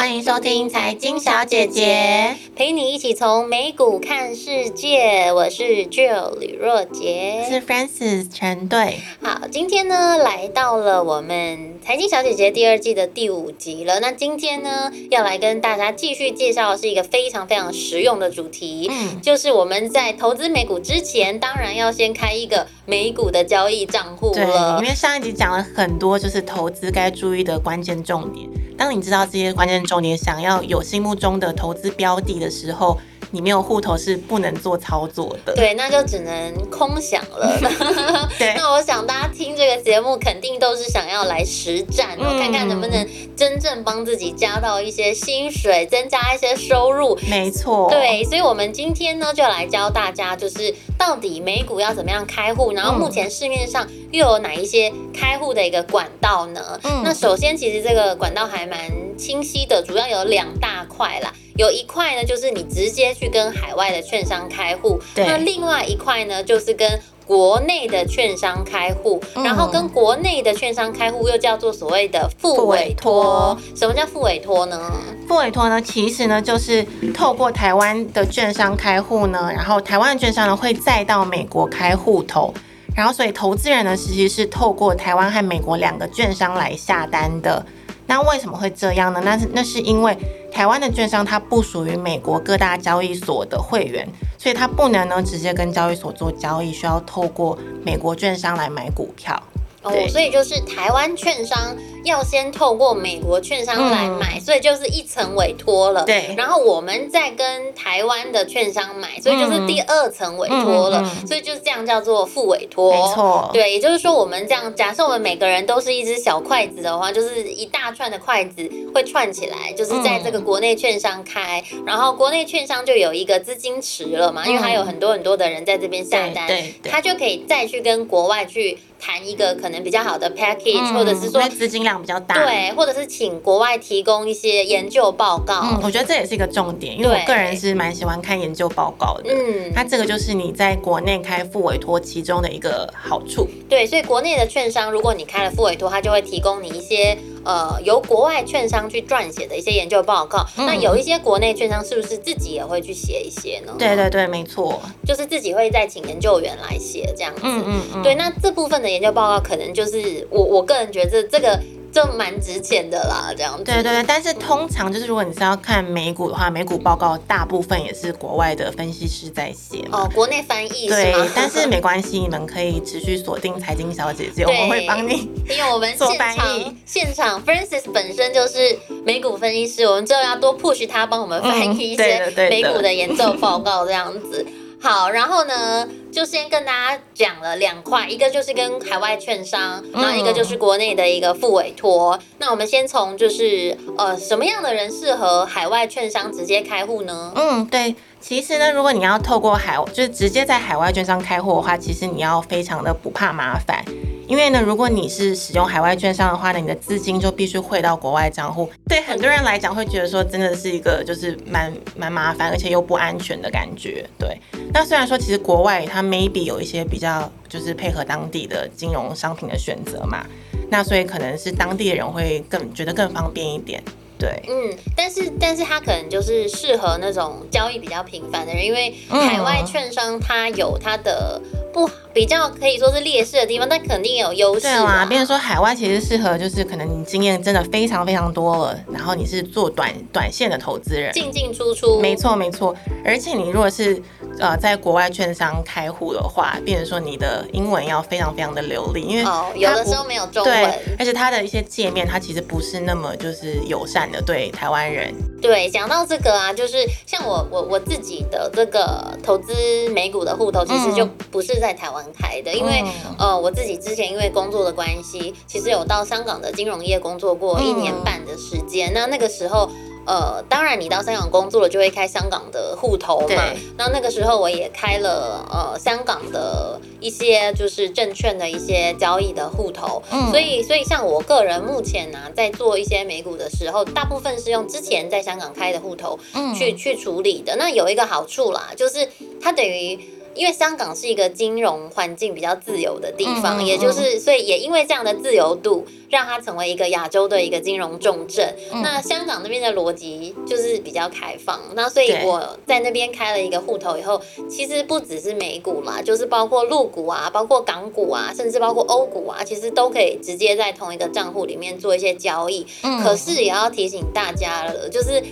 欢迎收听财经小姐姐，陪你一起从美股看世界。我是 Jill 李若杰，是 Francis 陈队。好，今天呢来到了我们财经小姐姐第二季的第五集了。那今天呢要来跟大家继续介绍的是一个非常非常实用的主题，嗯，就是我们在投资美股之前，当然要先开一个美股的交易账户了。因为上一集讲了很多，就是投资该注意的关键重点。当你知道这些关键重点，想要有心目中的投资标的的时候，你没有户头是不能做操作的。对，那就只能空想了。对，那我想大家听这个节目，肯定都是想要来实战，嗯，看看能不能真正帮自己加到一些薪水，增加一些收入。没错。对，所以我们今天呢，就来教大家，就是到底美股要怎么样开户，然后目前市面上又有哪一些开户的一个管道呢？嗯，那首先，其实这个管道还蛮清晰的，主要有两大块啦。有一块呢，就是你直接去跟海外的券商开户；那另外一块呢，就是跟国内的券商开户。然后跟国内的券商开户又叫做所谓的副委托。什么叫副委托呢？副委托呢，其实呢就是透过台湾的券商开户呢，然后台湾的券商呢会再到美国开户头，然后所以投资人呢其实是透过台湾和美国两个券商来下单的。那为什么会这样呢？那是那是因为台湾的券商它不属于美国各大交易所的会员，所以它不能呢直接跟交易所做交易，需要透过美国券商来买股票。哦，所以就是台湾券商要先透过美国券商来买，嗯、所以就是一层委托了。对，然后我们再跟台湾的券商买，所以就是第二层委托了。所以就是这样叫做副委托。没错，对，也就是说我们这样，假设我们每个人都是一只小筷子的话，就是一大串的筷子会串起来，就是在这个国内券商开，嗯、然后国内券商就有一个资金池了嘛，因为它有很多很多的人在这边下单，对，他就可以再去跟国外去。谈一个可能比较好的 package，、嗯、或者是说资金量比较大，对，或者是请国外提供一些研究报告。嗯，我觉得这也是一个重点，因为我个人是蛮喜欢看研究报告的。嗯，它这个就是你在国内开副委托其中的一个好处。对，所以国内的券商，如果你开了副委托，它就会提供你一些。呃，由国外券商去撰写的一些研究报告，嗯、那有一些国内券商是不是自己也会去写一些呢？对对对，没错，就是自己会再请研究员来写这样子。嗯嗯嗯。对，那这部分的研究报告可能就是我我个人觉得这个。就蛮值钱的啦，这样子。对对对，但是通常就是如果你是要看美股的话，美股报告大部分也是国外的分析师在写哦，国内翻译对，但是没关系，你们可以持续锁定财经小姐姐，我们会帮你，因为我们现场现场 Francis 本身就是美股分析师，我们就要多 push 他帮我们翻译一些美股的研究报告这样子。好，然后呢，就先跟大家讲了两块，一个就是跟海外券商，然后一个就是国内的一个副委托。嗯、那我们先从就是呃，什么样的人适合海外券商直接开户呢？嗯，对，其实呢，如果你要透过海，就是直接在海外券商开户的话，其实你要非常的不怕麻烦。因为呢，如果你是使用海外券商的话呢，你的资金就必须汇到国外账户。对很多人来讲，会觉得说真的是一个就是蛮蛮麻烦，而且又不安全的感觉。对，那虽然说其实国外它 maybe 有一些比较就是配合当地的金融商品的选择嘛，那所以可能是当地的人会更觉得更方便一点。对，嗯，但是但是它可能就是适合那种交易比较频繁的人，因为海外券商它有它的。不比较可以说是劣势的地方，但肯定也有优势。对啊，比如说海外其实适合就是可能你经验真的非常非常多了，然后你是做短短线的投资人，进进出出。没错没错，而且你如果是呃在国外券商开户的话，比如说你的英文要非常非常的流利，因为哦有的时候没有中文，对，而且它的一些界面它其实不是那么就是友善的对台湾人。对，讲到这个啊，就是像我我我自己的这个投资美股的户头，其实就不是在台湾开的，嗯、因为呃我自己之前因为工作的关系，其实有到香港的金融业工作过一年半的时间，嗯、那那个时候。呃，当然，你到香港工作了，就会开香港的户头嘛。对那那个时候，我也开了呃香港的一些就是证券的一些交易的户头。嗯。所以，所以像我个人目前呢、啊，在做一些美股的时候，大部分是用之前在香港开的户头去、嗯、去处理的。那有一个好处啦，就是它等于。因为香港是一个金融环境比较自由的地方，嗯、也就是所以也因为这样的自由度，让它成为一个亚洲的一个金融重镇。嗯、那香港那边的逻辑就是比较开放，那所以我在那边开了一个户头以后，其实不只是美股啦，就是包括陆股啊，包括港股啊，甚至包括欧股啊，其实都可以直接在同一个账户里面做一些交易。嗯、可是也要提醒大家了，就是。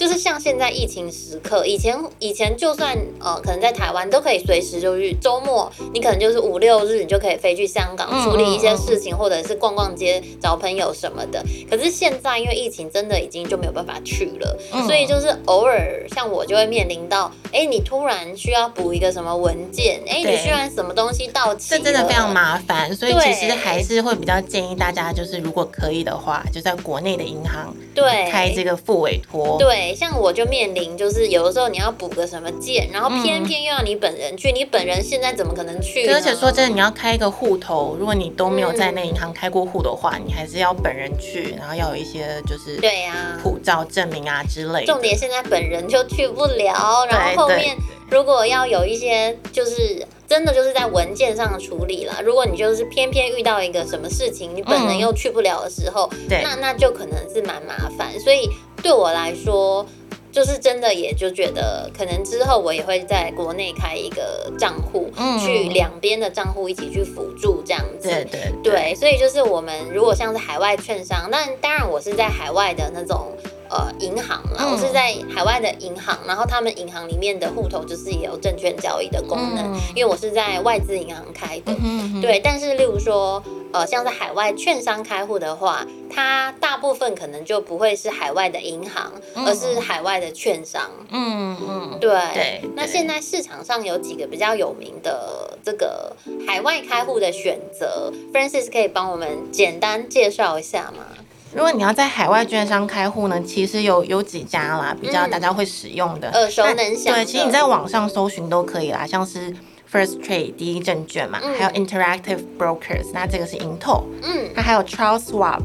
就是像现在疫情时刻，以前以前就算呃可能在台湾都可以随时就去周末，你可能就是五六日你就可以飞去香港处理一些事情，或者是逛逛街找朋友什么的。可是现在因为疫情真的已经就没有办法去了，所以就是偶尔像我就会面临到，哎，你突然需要补一个什么文件，哎，你突然什么东西到期，这真的非常麻烦。所以其实还是会比较建议大家，就是如果可以的话，就在国内的银行对开这个副委托对。像我就面临，就是有的时候你要补个什么件，然后偏偏又要你本人去，嗯、你本人现在怎么可能去？而且说真的，你要开一个户头，如果你都没有在那银行开过户的话，嗯、你还是要本人去，然后要有一些就是对呀，护照证明啊之类的。重点现在本人就去不了，然后后面如果要有一些就是。真的就是在文件上的处理啦。如果你就是偏偏遇到一个什么事情，你本人又去不了的时候，嗯、那那就可能是蛮麻烦。所以对我来说，就是真的也就觉得，可能之后我也会在国内开一个账户，嗯、去两边的账户一起去辅助这样子。对对对，对。所以就是我们如果像是海外券商，那当然我是在海外的那种。呃，银行啦，我是在海外的银行，然后他们银行里面的户头就是也有证券交易的功能，因为我是在外资银行开的，对。但是，例如说，呃，像是海外券商开户的话，它大部分可能就不会是海外的银行，而是海外的券商。嗯嗯，对。对。那现在市场上有几个比较有名的这个海外开户的选择，Francis 可以帮我们简单介绍一下吗？如果你要在海外券商开户呢，其实有有几家啦，比较大家会使用的，耳熟能详。对，其实你在网上搜寻都可以啦，像是 First Trade 第一证券嘛，嗯、还有 Interactive Brokers，那这个是 Intoro，嗯，那还有 Charles Schwab，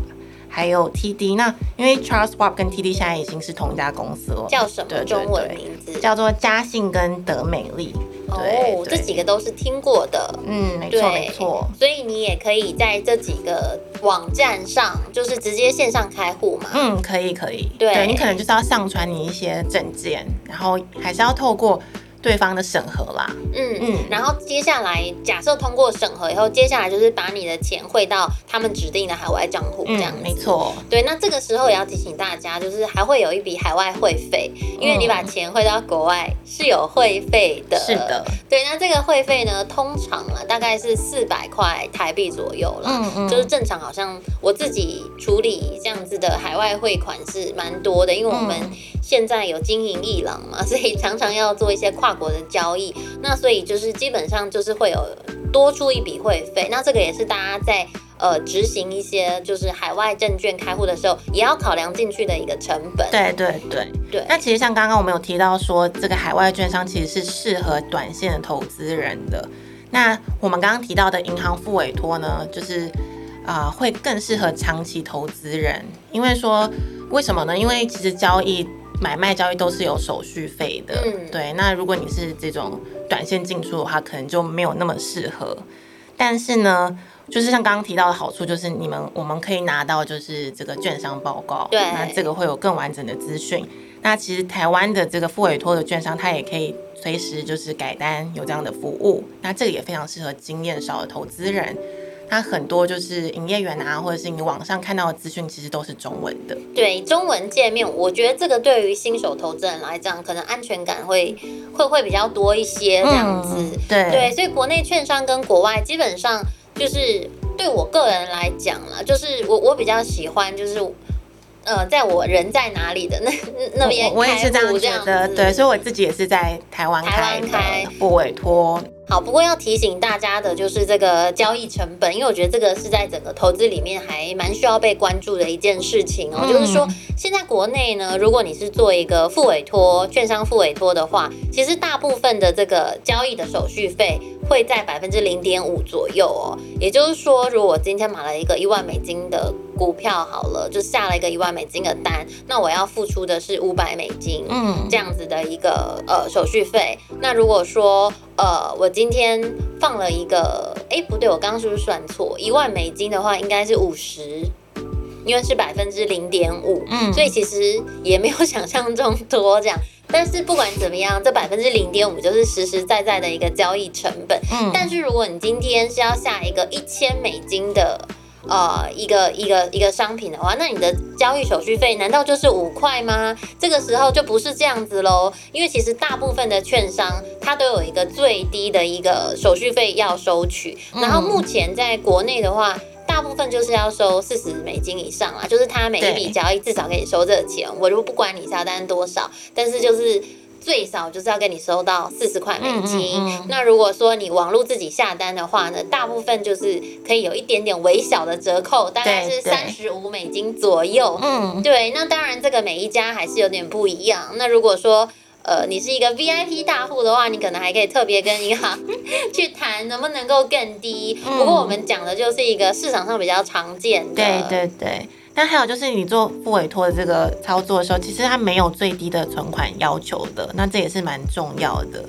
还有 TD。那因为 Charles Schwab 跟 TD 现在已经是同一家公司了，叫什么中文名字？叫做嘉信跟德美丽。哦，这几个都是听过的，嗯，没错没错。所以你也可以在这几个网站上，就是直接线上开户嘛。嗯，可以可以。对，你可能就是要上传你一些证件，然后还是要透过。对方的审核啦，嗯嗯，然后接下来假设通过审核以后，接下来就是把你的钱汇到他们指定的海外账户，这样子。没错。对，那这个时候也要提醒大家，就是还会有一笔海外汇费，因为你把钱汇到国外是有汇费的。是的。对，那这个汇费呢，通常啊大概是四百块台币左右啦，嗯嗯，就是正常，好像我自己处理这样子的海外汇款是蛮多的，因为我们现在有经营艺廊嘛，所以常常要做一些跨。国的交易，那所以就是基本上就是会有多出一笔会费，那这个也是大家在呃执行一些就是海外证券开户的时候也要考量进去的一个成本。对对对对。那其实像刚刚我们有提到说，这个海外券商其实是适合短线的投资人的。那我们刚刚提到的银行副委托呢，就是啊、呃、会更适合长期投资人，因为说为什么呢？因为其实交易。买卖交易都是有手续费的，嗯、对。那如果你是这种短线进出的话，可能就没有那么适合。但是呢，就是像刚刚提到的好处，就是你们我们可以拿到就是这个券商报告，对，那这个会有更完整的资讯。那其实台湾的这个付委托的券商，它也可以随时就是改单，有这样的服务。那这个也非常适合经验少的投资人。它很多就是营业员啊，或者是你网上看到的资讯，其实都是中文的。对，中文界面，我觉得这个对于新手投资人来讲，可能安全感会会会比较多一些这样子。嗯、对对，所以国内券商跟国外基本上就是对我个人来讲啦，就是我我比较喜欢就是呃，在我人在哪里的那 那边，我也是这样觉得。对，所以我自己也是在台湾开的不委托。好，不过要提醒大家的就是这个交易成本，因为我觉得这个是在整个投资里面还蛮需要被关注的一件事情哦。嗯、就是说，现在国内呢，如果你是做一个付委托、券商付委托的话，其实大部分的这个交易的手续费会在百分之零点五左右哦。也就是说，如果我今天买了一个一万美金的股票，好了，就下了一个一万美金的单，那我要付出的是五百美金，嗯，这样子的一个呃手续费。那如果说呃，我今天放了一个，哎，不对，我刚刚是不是算错？一万美金的话，应该是五十，因为是百分之零点五，嗯，所以其实也没有想象中多这样。但是不管怎么样，这百分之零点五就是实实在在的一个交易成本。嗯，但是如果你今天是要下一个一千美金的。呃，一个一个一个商品的话，那你的交易手续费难道就是五块吗？这个时候就不是这样子喽，因为其实大部分的券商它都有一个最低的一个手续费要收取，然后目前在国内的话，大部分就是要收四十美金以上啊，就是它每一笔交易至少给你收这个钱，我就不管你下单多少，但是就是。最少就是要给你收到四十块美金。嗯嗯嗯。那如果说你网络自己下单的话呢，大部分就是可以有一点点微小的折扣，大概是三十五美金左右。嗯，对。那当然，这个每一家还是有点不一样。那如果说呃你是一个 VIP 大户的话，你可能还可以特别跟银行 去谈能不能够更低。不过我们讲的就是一个市场上比较常见的。对对对。那还有就是，你做副委托的这个操作的时候，其实它没有最低的存款要求的，那这也是蛮重要的。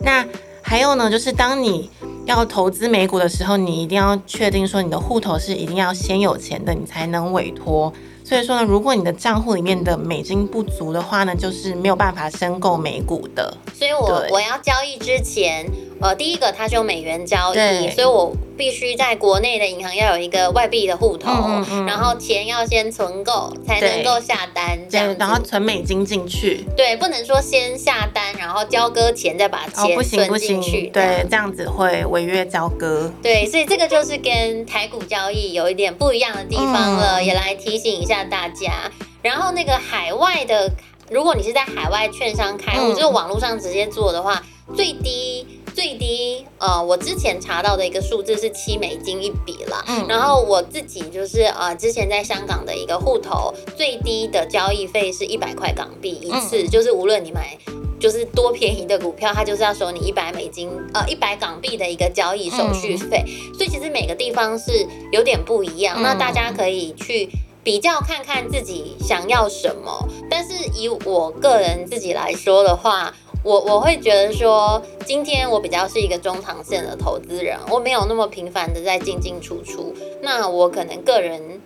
那还有呢，就是当你要投资美股的时候，你一定要确定说你的户头是一定要先有钱的，你才能委托。所以说呢，如果你的账户里面的美金不足的话呢，就是没有办法申购美股的。所以我我要交易之前。呃，第一个它是用美元交易，所以我必须在国内的银行要有一个外币的户头，嗯嗯，然后钱要先存够才能够下单，这样，然后存美金进去。对，不能说先下单，然后交割钱再把钱存进去，哦，对，这样子会违约交割。对，所以这个就是跟台股交易有一点不一样的地方了，嗯，也来提醒一下大家。然后那个海外的，如果你是在海外券商开户，嗯，就是网络上直接做的话，最低。最低呃，我之前查到的一个数字是七美金一笔了。嗯，然后我自己就是呃，之前在香港的一个户头，最低的交易费是一百块港币一次，嗯，就是无论你买就是多便宜的股票，它就是要收你一百美金呃一百港币的一个交易手续费。嗯，所以其实每个地方是有点不一样，嗯，那大家可以去比较看看自己想要什么。但是以我个人自己来说的话。我我会觉得说，今天我比较是一个中长线的投资人，我没有那么频繁的在进进出出。那我可能个人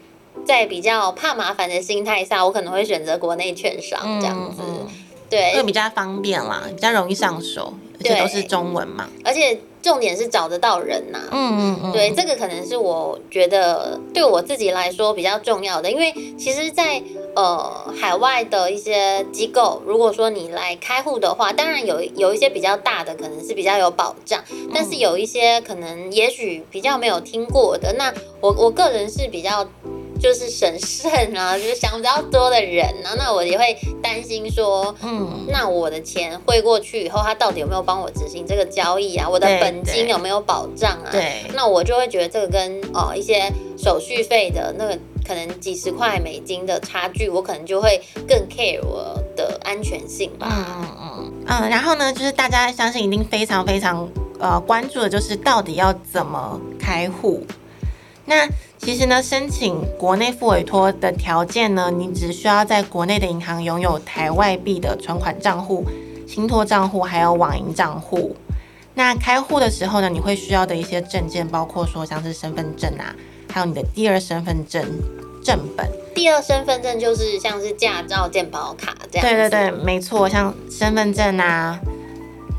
在比较怕麻烦的心态下，我可能会选择国内券商这样子，嗯、对，会比较方便啦，比较容易上手，而且都是中文嘛，而且。重点是找得到人呐、啊，嗯嗯嗯，对，这个可能是我觉得对我自己来说比较重要的，因为其实在，在呃海外的一些机构，如果说你来开户的话，当然有有一些比较大的可能是比较有保障，但是有一些可能也许比较没有听过的，那我我个人是比较。就是审慎啊，就是想比较多的人啊，那我也会担心说，嗯，那我的钱汇过去以后，他到底有没有帮我执行这个交易啊？我的本金有没有保障啊？对，那我就会觉得这个跟哦一些手续费的那个可能几十块美金的差距，我可能就会更 care 我的安全性吧。嗯嗯嗯，然后呢，就是大家相信一定非常非常呃关注的就是到底要怎么开户。那其实呢，申请国内副委托的条件呢，你只需要在国内的银行拥有台外币的存款账户、信托账户，还有网银账户。那开户的时候呢，你会需要的一些证件，包括说像是身份证啊，还有你的第二身份证正本。第二身份证就是像是驾照、健保卡这样。对对对，没错，像身份证啊。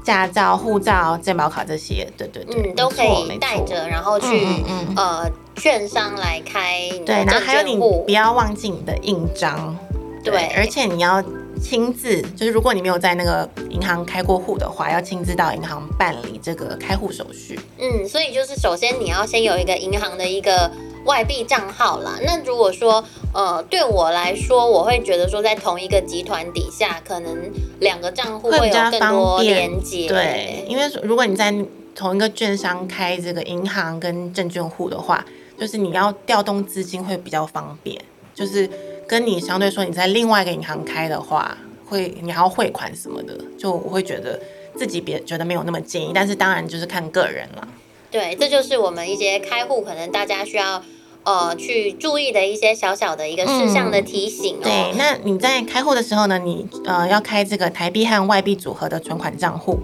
驾照、护照、健保卡这些，对对对，嗯，都可以带着，然后去嗯呃券商来开。对，然后还有你不要忘记你的印章，对，对，而且你要亲自，就是如果你没有在那个银行开过户的话，要亲自到银行办理这个开户手续。嗯，所以就是首先你要先有一个银行的一个。外币账号啦，那如果说，呃，对我来说，我会觉得说，在同一个集团底下，可能两个账户会有更多连接。对，因为如果你在同一个券商开这个银行跟证券户的话，就是你要调动资金会比较方便。就是跟你相对说你在另外一个银行开的话，会你还要汇款什么的，就我会觉得自己别觉得没有那么建议。但是当然就是看个人了。对，这就是我们一些开户可能大家需要。呃，去注意的一些小小的一个事项的提醒哦。嗯、对，那你在开户的时候呢，你呃要开这个台币和外币组合的存款账户，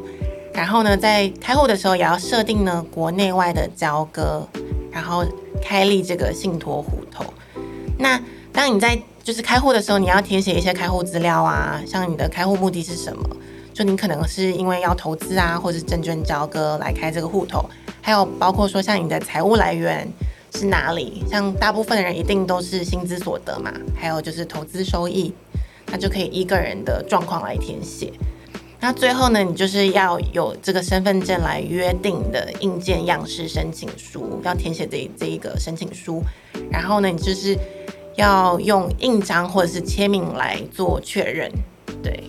然后呢，在开户的时候也要设定呢国内外的交割，然后开立这个信托户头。那当你在就是开户的时候，你要填写一些开户资料啊，像你的开户目的是什么？就你可能是因为要投资啊，或是证券交割来开这个户头，还有包括说像你的财务来源是哪里？像大部分的人一定都是薪资所得嘛，还有就是投资收益，那就可以依个人的状况来填写。那最后呢，你就是要有这个身份证来约定的印鉴样式申请书，要填写这这一个申请书，然后呢，你就是要用印章或者是签名来做确认，对。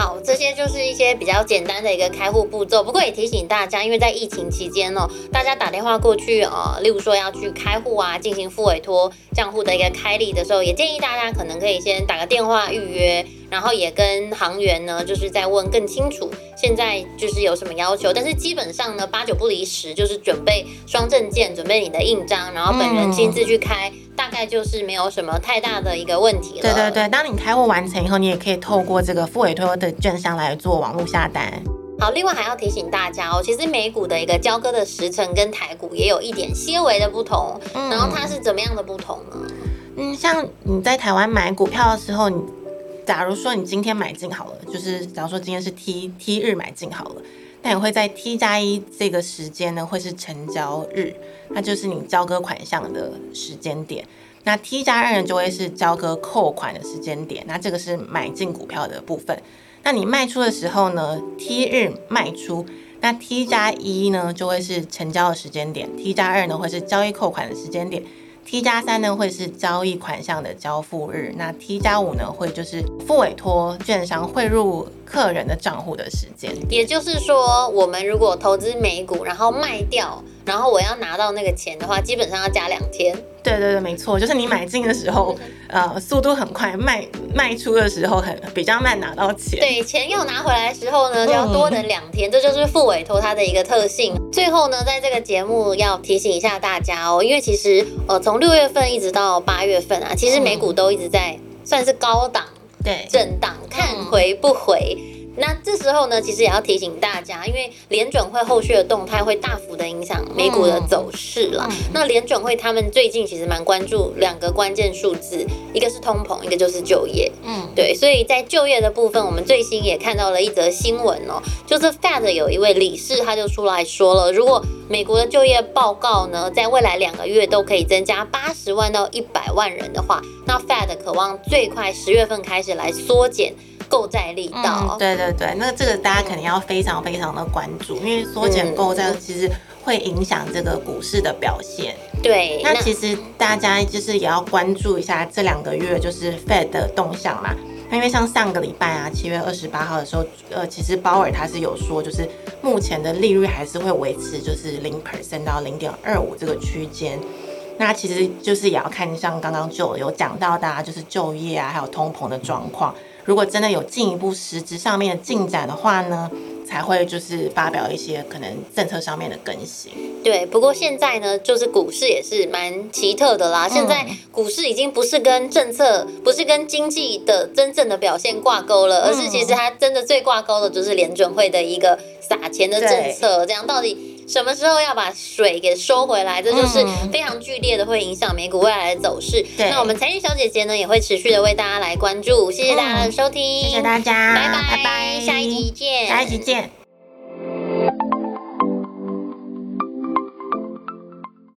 好，这些就是一些比较简单的一个开户步骤。不过也提醒大家，因为在疫情期间哦，大家打电话过去，呃，例如说要去开户啊，进行复委托账户的一个开立的时候，也建议大家可能可以先打个电话预约，然后也跟行员呢，就是再问更清楚，现在就是有什么要求。但是基本上呢，八九不离十，就是准备双证件，准备你的印章，然后本人亲自去开。概就是没有什么太大的一个问题了。对对对，当你开户完成以后，你也可以透过这个付委托的券商来做网络下单。好，另外还要提醒大家哦，其实美股的一个交割的时程跟台股也有一点些微的不同。嗯，然后它是怎么样的不同呢？嗯，像你在台湾买股票的时候，你假如说你今天买进好了，就是假如说今天是 T T 日买进好了。那也会在 T 加一这个时间呢，会是成交日，那就是你交割款项的时间点。那 T 加二呢，就会是交割扣款的时间点。那这个是买进股票的部分。那你卖出的时候呢，T 日卖出，那 T 加一呢，就会是成交的时间点；T 加二呢，会是交易扣款的时间点。T 加三呢，会是交易款项的交付日，那 T 加五呢，会就是付委托券商汇入客人的账户的时间。也就是说，我们如果投资美股，然后卖掉。然后我要拿到那个钱的话，基本上要加两天。对对对，没错，就是你买进的时候，呃，速度很快；卖卖出的时候很比较慢，拿到钱。对，钱要拿回来的时候呢，就要多等两天，嗯、这就是付委托它的一个特性。最后呢，在这个节目要提醒一下大家哦，因为其实呃，从六月份一直到八月份啊，其实美股都一直在算是高档对震荡，看回不回。那这时候呢，其实也要提醒大家，因为联准会后续的动态会大幅的影响美股的走势了。那联准会他们最近其实蛮关注两个关键数字，一个是通膨，一个就是就业。嗯，对，所以在就业的部分，我们最新也看到了一则新闻哦，就是 Fed 有一位理事他就出来说了，如果美国的就业报告呢，在未来两个月都可以增加八十万到一百万人的话，那 Fed 渴望最快十月份开始来缩减。购债力道、嗯，对对对，那这个大家肯定要非常非常的关注，因为缩减购债其实会影响这个股市的表现。对，那其实大家就是也要关注一下这两个月就是 Fed 的动向嘛。那因为像上个礼拜啊，七月二十八号的时候，呃，其实鲍尔他是有说，就是目前的利率还是会维持就是零 percent 到零点二五这个区间。那其实就是也要看像刚刚就有讲到大家就是就业啊，还有通膨的状况。如果真的有进一步实质上面的进展的话呢，才会就是发表一些可能政策上面的更新。对，不过现在呢，就是股市也是蛮奇特的啦。现在股市已经不是跟政策，不是跟经济的真正的表现挂钩了，而是其实它真的最挂钩的就是联准会的一个撒钱的政策。这样到底什么时候要把水给收回来？这就是非常剧烈的，会影响美股未来的走势。对，那我们财经小姐姐呢，也会持续的为大家来关注。谢谢大家的收听，谢谢大家，拜拜拜拜，下一集见，下一集见。